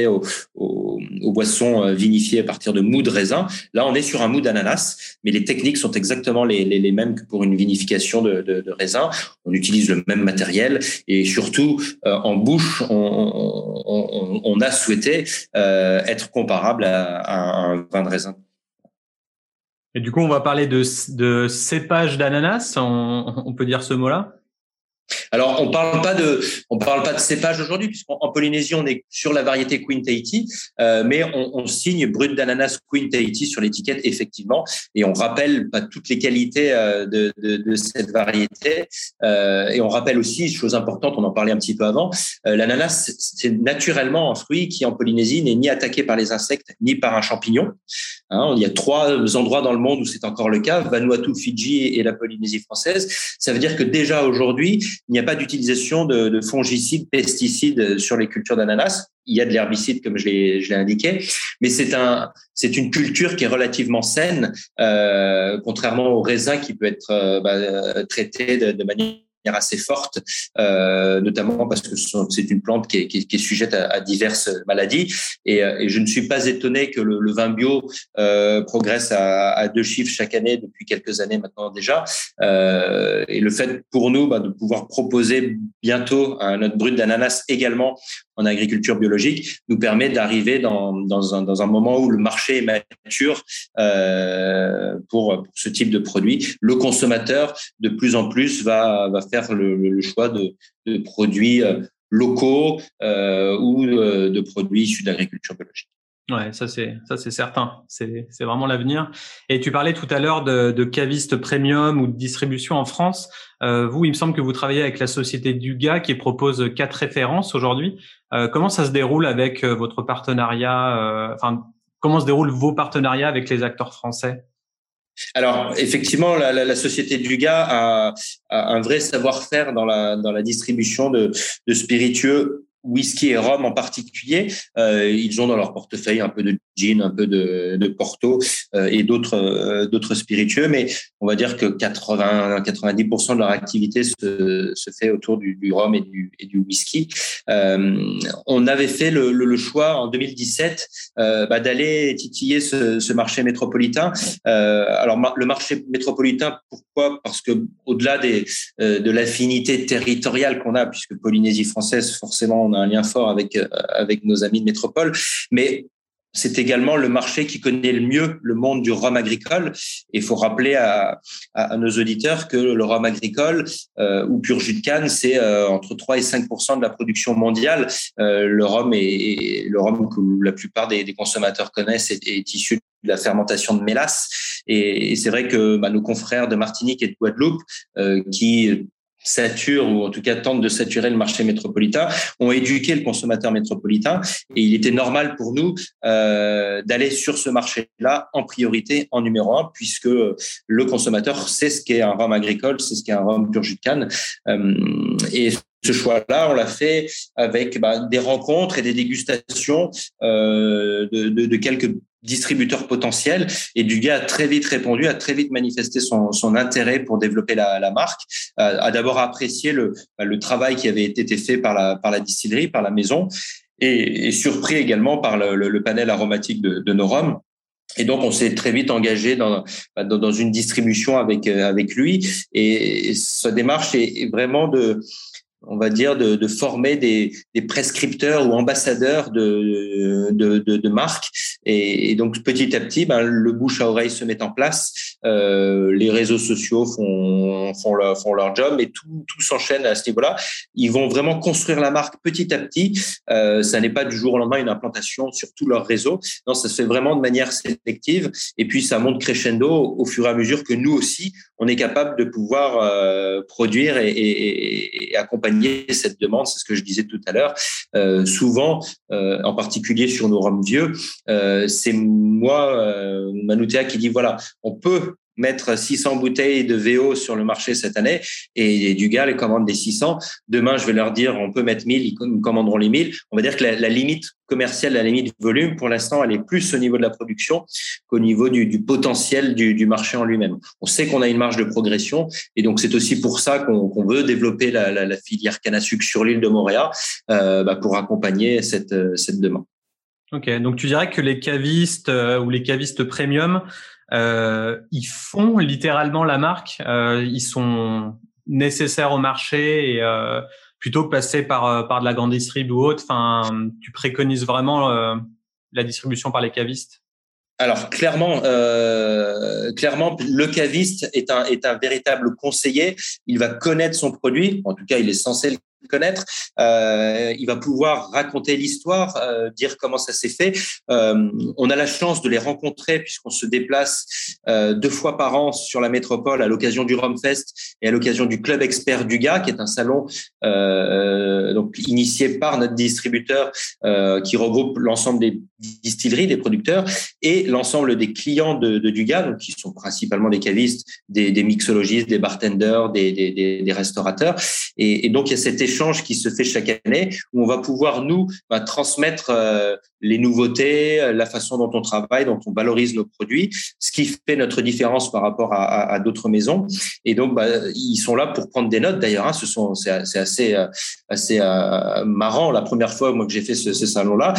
aux, aux, boissons euh, vinifiées à partir de mou de raisin. Là, on est sur un mou d'ananas, mais les techniques sont exactement les, les, les, mêmes que pour une vinification de, de, de, raisin. On utilise le même matériel et surtout euh, en bouche, on, on, on, a souhaité euh, être comparable à, à un vin de raisin. Et du coup, on va parler de, de cépage d'ananas. On, on, peut dire ce mot-là? Alors, on parle pas de, on parle pas de cépage aujourd'hui, puisqu'en Polynésie, on est sur la variété Queen Tahiti, euh, mais on, on, signe brut d'ananas Queen Tahiti sur l'étiquette, effectivement, et on rappelle pas toutes les qualités euh, de, de, de, cette variété, euh, et on rappelle aussi, chose importante, on en parlait un petit peu avant, euh, l'ananas, c'est naturellement un fruit qui, en Polynésie, n'est ni attaqué par les insectes, ni par un champignon. Hein, il y a trois endroits dans le monde où c'est encore le cas, Vanuatu, Fidji et la Polynésie française. Ça veut dire que déjà aujourd'hui, il n'y a pas d'utilisation de, de, fongicides, pesticides sur les cultures d'ananas. Il y a de l'herbicide, comme je l'ai indiqué, mais c'est un, c'est une culture qui est relativement saine, euh, contrairement au raisin qui peut être euh, bah, traité de, de manière assez forte, euh, notamment parce que c'est une plante qui est, qui est, qui sujette à, diverses maladies. Et, euh, et, je ne suis pas étonné que le, vin bio euh, progresse à, deux chiffres chaque année depuis quelques années maintenant déjà. Et le fait pour nous bah, de pouvoir proposer bientôt notre brut d'ananas également en agriculture biologique nous permet d'arriver dans, dans, un, dans un moment où le marché est mature pour, pour ce type de produit. Le consommateur, de plus en plus, va, va faire le, choix de, produits euh, locaux euh, ou euh, de produits issus de l'agriculture biologique. Ouais, ça c'est ça c'est certain, c'est c'est vraiment l'avenir. Et tu parlais tout à l'heure de, de caviste premium ou de distribution en France. Vous, il me semble que vous travaillez avec la société Duga qui propose quatre références aujourd'hui. Comment ça se déroule avec votre partenariat Enfin, comment se déroulent vos partenariats avec les acteurs français? Alors, effectivement, la, société Duga a, a, un vrai savoir-faire dans la, distribution de spiritueux whisky et rhum en particulier. Euh, ils ont dans leur portefeuille un peu de gin, un peu de, de porto euh, et d'autres euh, d'autres spiritueux, mais on va dire que 80 90% de leur activité se, se fait autour du, du rhum et du, et du whisky. Euh, on avait fait le, le, le, choix en 2017 euh, bah, d'aller titiller ce, ce, marché métropolitain. Euh, alors le marché métropolitain, pourquoi? Parce que au-delà des de l'affinité territoriale qu'on a, puisque Polynésie française forcément on a un lien fort avec euh, avec nos amis de métropole, mais c'est également le marché qui connaît le mieux le monde du rhum agricole. Et il faut rappeler à, nos auditeurs que le rhum agricole euh, ou pur jus de canne, c'est euh, entre 3 et 5 de la production mondiale. Le rhum est, le rhum que la plupart des, consommateurs connaissent est, est, issu de la fermentation de mélasse. Et, c'est vrai que bah, nos confrères de Martinique et de Guadeloupe, qui sature ou en tout cas tente de saturer le marché métropolitain, ont éduqué le consommateur métropolitain et il était normal pour nous euh, d'aller sur ce marché-là en priorité, en numéro un, puisque le consommateur sait ce qu'est un rhum agricole, c'est ce qu'est un rhum pur jus de canne. Euh, et ce choix-là, on l'a fait avec bah, des rencontres et des dégustations euh, de, de, de, quelques distributeur potentiel. Et Dugas a très vite répondu, a très vite manifesté son, son intérêt pour développer la, marque, a d'abord apprécié le, bah, le travail qui avait été fait par la, par la distillerie, par la maison, et, et surpris également par le, le, panel aromatique de, de. Et donc, on s'est très vite engagé dans, bah, dans, une distribution avec, euh, avec lui. Et sa démarche est vraiment de, on va dire, de, de former des, des, prescripteurs ou ambassadeurs de, de, de, de marques. Et, et, donc, petit à petit, ben, le bouche à oreille se met en place. Euh, les réseaux sociaux font, font, leur, font leur job et tout, tout s'enchaîne à ce niveau-là. Ils vont vraiment construire la marque petit à petit. Euh, ça n'est pas du jour au lendemain une implantation sur tout leur réseau. Non, ça se fait vraiment de manière sélective. Et puis, ça monte crescendo au, fur et à mesure que nous aussi, on est capable de pouvoir euh, produire et, et, et accompagner cette demande, c'est ce que je disais tout à l'heure. Euh, souvent, euh, en particulier sur nos rhums vieux, euh, c'est moi, Manutea, qui dit voilà, on peut mettre 600 bouteilles de VO sur le marché cette année et, du gars les commande des 600. Demain, je vais leur dire on peut mettre 1000, ils commanderont les 1000. On va dire que la, limite commerciale, la limite volume, pour l'instant, elle est plus au niveau de la production qu'au niveau du, potentiel du, marché en lui-même. On sait qu'on a une marge de progression et donc c'est aussi pour ça qu'on veut développer la, filière canne à sucre sur l'île de Montréal euh, bah, pour accompagner cette, cette demande. Ok, donc tu dirais que les cavistes euh, ou les cavistes premium, euh, ils font littéralement la marque, euh, ils sont nécessaires au marché et euh, plutôt que passer par euh, par de la grande distrib ou autre, enfin, tu préconises vraiment la distribution par les cavistes. Alors clairement, euh, clairement, le caviste est un est un véritable conseiller. Il va connaître son produit. En tout cas, il est censé le connaître. Euh, il va pouvoir raconter l'histoire, euh, dire comment ça s'est fait. Euh, on a la chance de les rencontrer puisqu'on se déplace deux fois par an sur la métropole à l'occasion du Romfest et à l'occasion du Club Expert du Gars, qui est un salon donc initié par notre distributeur qui regroupe l'ensemble des distilleries, des producteurs et l'ensemble des clients de, de donc qui sont principalement des cavistes, des, mixologistes, des bartenders, des, restaurateurs. Et, et, donc il y a cet échange qui se fait chaque année où on va pouvoir nous bah, transmettre euh, les nouveautés, la façon dont on travaille, dont on valorise nos produits, ce qui fait notre différence par rapport à, d'autres maisons. Et donc bah, ils sont là pour prendre des notes. D'ailleurs, hein, ce sont c'est assez euh, assez euh, marrant. La première fois moi que j'ai fait ce, ce salon-là,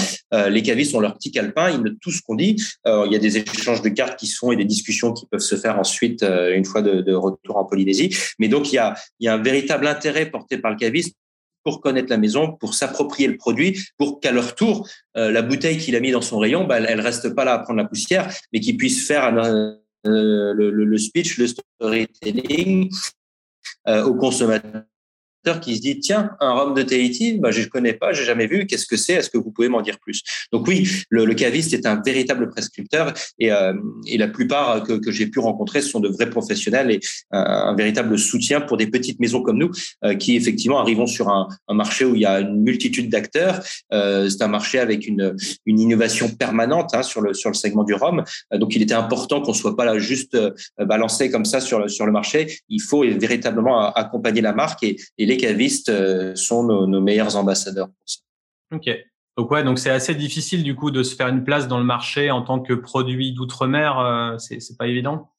les cavistes ont leur petit calepin, ils notent tout ce qu'on dit. il y a des échanges de cartes qui sont et des discussions qui peuvent se faire ensuite une fois de, de retour en Polynésie. Mais donc il y a il y a un véritable intérêt porté par le caviste pour connaître la maison, pour s'approprier le produit, pour qu'à leur tour, euh, la bouteille qu'il a mis dans son rayon, bah, elle reste pas là à prendre la poussière, mais qu'il puisse faire euh, le, le, speech, le storytelling euh, au consommateur qui se dit tiens un rhum de Tahiti bah je connais pas j'ai jamais vu qu'est-ce que c'est? Est-ce que vous pouvez m'en dire plus? Donc oui le, le, caviste est un véritable prescripteur et, euh, et la plupart que, que j'ai pu rencontrer sont de vrais professionnels et euh, un véritable soutien pour des petites maisons comme nous euh, qui effectivement arrivons sur un, un, marché où il y a une multitude d'acteurs. C'est un marché avec une, une innovation permanente hein, sur le sur le segment du rhum. Donc il était important qu'on soit pas là juste balancé comme ça sur le sur le marché. Il faut véritablement accompagner la marque et, et les cavistes euh, sont nos, meilleurs ambassadeurs pour ça. Ok. Donc ouais, donc c'est assez difficile du coup de se faire une place dans le marché en tant que produit d'outre-mer. Euh, c'est pas évident?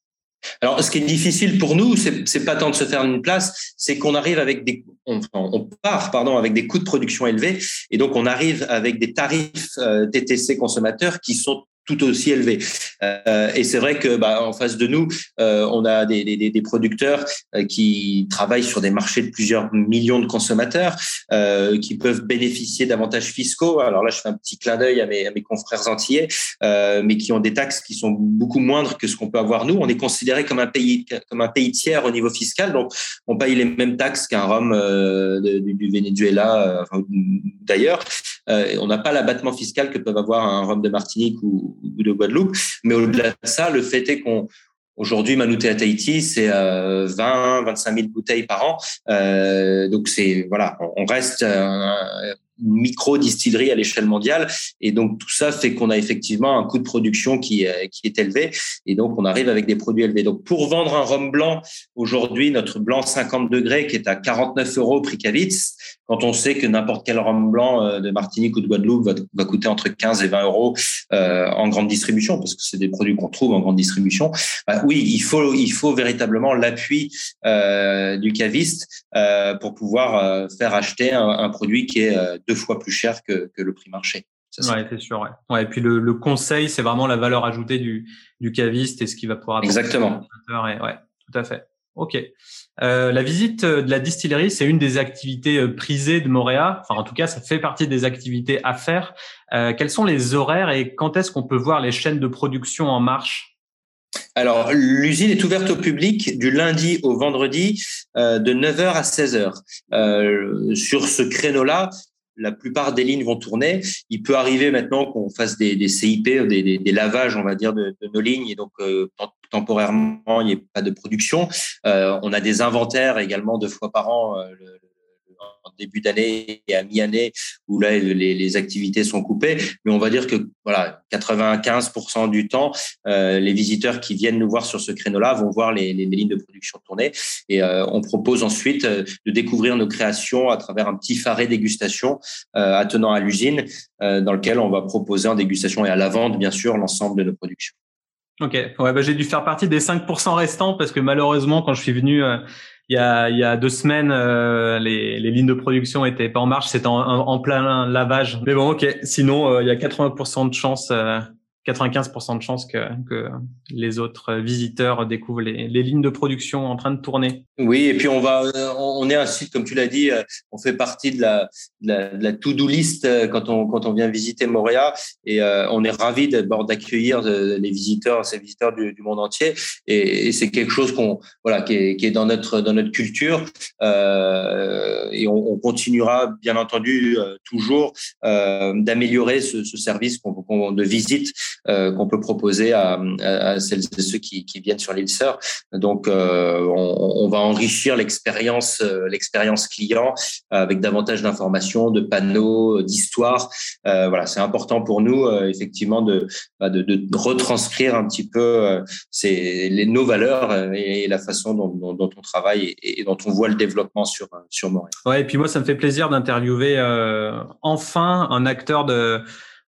Alors, ce qui est difficile pour nous, c'est pas tant de se faire une place, c'est qu'on arrive avec des, on, on, part, pardon, avec des coûts de production élevés, et donc on arrive avec des tarifs euh, TTC consommateurs qui sont tout aussi élevé. Euh, et c'est vrai que bah, en face de nous, euh, on a des, des, des producteurs euh, qui travaillent sur des marchés de plusieurs millions de consommateurs, euh, qui peuvent bénéficier d'avantages fiscaux. Alors là, je fais un petit clin d'œil à mes, à mes confrères antillais, euh, mais qui ont des taxes qui sont beaucoup moindres que ce qu'on peut avoir nous. On est considéré comme un pays comme un pays tiers au niveau fiscal, donc on paye les mêmes taxes qu'un Rome euh, du, du, Venezuela, enfin, d'ailleurs. on n'a pas l'abattement fiscal que peuvent avoir un Rome de Martinique ou ou de Guadeloupe. Mais au-delà de ça, le fait est qu'on Aujourd'hui, Manouté à Tahiti, c'est 20, 25 000 bouteilles par an. Euh, donc c'est voilà, on reste euh, micro distillerie à l'échelle mondiale, et donc tout ça fait qu'on a effectivement un coût de production qui qui est élevé, et donc on arrive avec des produits élevés. Donc pour vendre un rhum blanc aujourd'hui, notre blanc 50 degrés qui est à 49 euros prix Cavitz, quand on sait que n'importe quel rhum blanc euh, de Martinique ou de Guadeloupe va, coûter entre 15 et 20 euros euh, en grande distribution, parce que c'est des produits qu'on trouve en grande distribution, bah oui, il faut, il faut véritablement l'appui euh, du caviste euh, pour pouvoir euh, faire acheter un, un, produit qui est euh, deux fois plus cher que, que le prix marché. Ouais, c'est sûr. Ouais. ouais. Et puis le, le conseil, c'est vraiment la valeur ajoutée du, du caviste et ce qu'il va pouvoir. Exactement. Et, ouais, tout à fait. Ok. Euh, la visite de la distillerie, c'est une des activités euh, prisées de Montréal. Enfin, en tout cas, ça fait partie des activités à faire. Euh, quels sont les horaires et quand est-ce qu'on peut voir les chaînes de production en marche? Alors, l'usine est ouverte au public du lundi au vendredi euh, de 9h à 16h. Euh, sur ce créneau-là, la plupart des lignes vont tourner. Il peut arriver maintenant qu'on fasse des, des CIP, des, des, lavages, on va dire, de, de nos lignes, et donc euh, temporairement, il n'y a pas de production. Euh, on a des inventaires également deux fois par an. Euh, le, début d'année et à mi-année où là les, les, activités sont coupées. Mais on va dire que voilà, 95% du temps, euh, les visiteurs qui viennent nous voir sur ce créneau-là vont voir les, les, lignes de production tourner. Et euh, on propose ensuite euh, de découvrir nos créations à travers un petit faré dégustation euh, attenant à l'usine, euh, dans lequel on va proposer en dégustation et à la vente, bien sûr, l'ensemble de nos productions. Ok, ouais, bah, j'ai dû faire partie des 5% restants parce que malheureusement, quand je suis venu il y a, il y a deux semaines, euh, les, les, lignes de production étaient pas en marche, c'était en, en, plein lavage. Mais bon, ok. Sinon, euh, il y a 80% de chances euh, 95% de chances que, que, les autres visiteurs découvrent les, les, lignes de production en train de tourner. Oui, et puis on va, on est un site comme tu l'as dit, on fait partie de la, de la, la to-do list quand on quand on vient visiter Montréal et euh, on est ravi d'abord d'accueillir les visiteurs, ces visiteurs du, du monde entier. Et, c'est quelque chose qu'on voilà qui est, qui est dans notre dans notre culture. Euh, et on, on, continuera bien entendu euh, toujours euh, d'améliorer ce, ce service qu'on, de visite euh, qu'on peut proposer à, celles et ceux qui, viennent sur l'île Sœur. Donc, euh, on, va enrichir l'expérience, euh, l'expérience client avec davantage d'informations, de panneaux, d'histoires. voilà, c'est important pour nous effectivement de, bah, de, retranscrire un petit peu nos valeurs et, la façon dont, on travaille et, et, dont on voit le développement sur sur Montréal. Ouais, et puis moi, ça me fait plaisir d'interviewer enfin un acteur de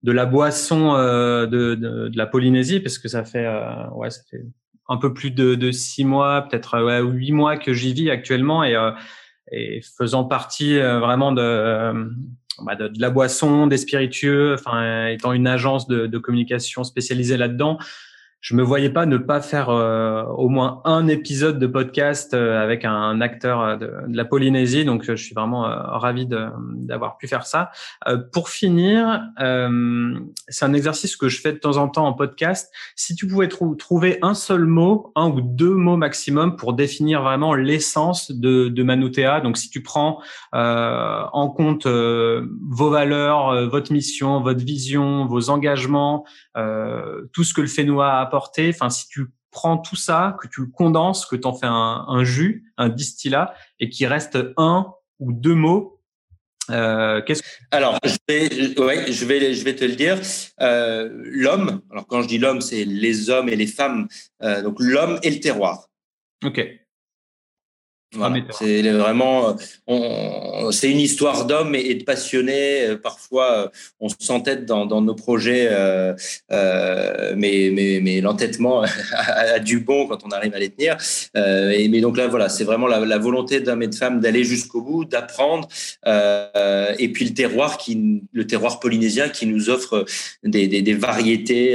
de la boisson euh, de, de, de, la Polynésie, parce que ça fait, euh, ouais, ça fait un peu plus de, de six mois, peut-être ouais, huit mois que j'y vis actuellement, et, euh, et faisant partie euh, vraiment de, bah, de, de, la boisson, des spiritueux, enfin étant une agence de, de communication spécialisée là-dedans, je me voyais pas ne pas faire euh, au moins un épisode de podcast euh, avec un, acteur euh, de, de, la Polynésie. Donc, je suis vraiment ravi d'avoir pu faire ça. pour finir, c'est un exercice que je fais de temps en temps en podcast. Si tu pouvais trou trouver un seul mot, un ou deux mots maximum pour définir vraiment l'essence de, de Manutea. Donc, si tu prends en compte vos valeurs, votre mission, votre vision, vos engagements, tout ce que le Fénois a Enfin, si tu prends tout ça, que tu le condenses, que tu en fais un, jus, un distillat, et qu'il reste un ou deux mots euh, qu'est-ce alors je vais, ouais, je vais, je vais te le dire. Euh, l'homme. Alors quand je dis l'homme, c'est les hommes et les femmes. Euh, donc l'homme et le terroir. Ok. Voilà, c'est vraiment, c'est une histoire d'hommes et, de passionnés. Euh, parfois, euh, on s'entête dans, dans nos projets, euh, euh, mais, mais, mais l'entêtement a, du bon quand on arrive à les tenir. Euh, et, mais donc là, voilà, c'est vraiment la, la volonté d'hommes et de femmes d'aller jusqu'au bout, d'apprendre, euh, et puis le terroir qui, le terroir polynésien qui nous offre des, des, des variétés,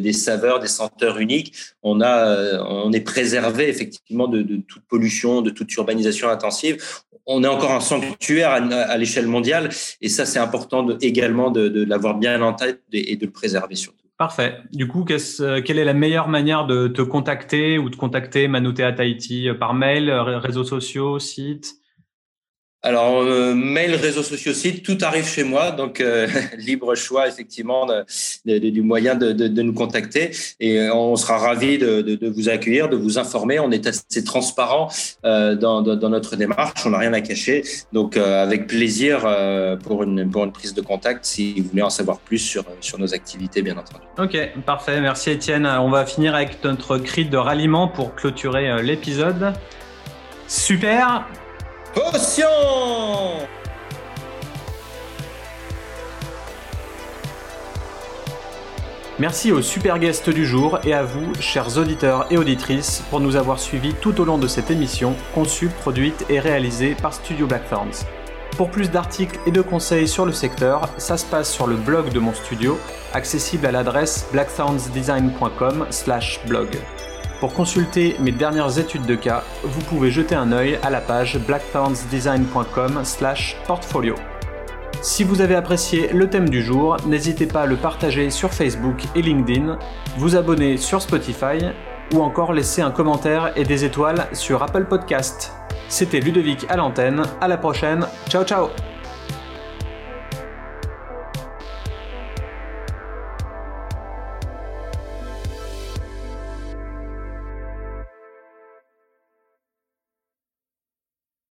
des saveurs, des senteurs uniques. On a, on est préservé effectivement de, de toute pollution, de toute urbanisation intensive, on est encore un sanctuaire à, l'échelle mondiale. Et ça, c'est important également de, de l'avoir bien en tête et de le préserver surtout. Parfait. Du coup, euh, quelle est la meilleure manière de te contacter ou de contacter Manotea Tahiti euh, Par mail, euh, réseaux sociaux, site? Alors, euh, mail, réseaux sociaux, site, tout arrive chez moi. Donc, euh, libre choix, effectivement, du moyen de, nous contacter. Et euh, on sera ravis de, vous accueillir, de vous informer. On est assez transparent dans, notre démarche. On n'a rien à cacher. Donc, avec plaisir pour, une, pour une prise de contact si vous voulez en savoir plus sur, sur nos activités, bien entendu. OK, parfait. Merci, Étienne. On va finir avec notre cri de ralliement pour clôturer l'épisode. Super Merci aux super guests du jour et à vous, chers auditeurs et auditrices, pour nous avoir suivis tout au long de cette émission, conçue, produite et réalisée par Studio Blackthorns. Pour plus d'articles et de conseils sur le secteur, ça se passe sur le blog de mon studio, accessible à l'adresse blackthornsdesign.com/blog. Pour consulter mes dernières études de cas, vous pouvez jeter un œil à la page blackthornsdesign.com/portfolio. Si vous avez apprécié le thème du jour, n'hésitez pas à le partager sur Facebook et LinkedIn, vous abonner sur Spotify ou encore laisser un commentaire et des étoiles sur Apple Podcast. C'était Ludovic à l'antenne, à la prochaine, ciao ciao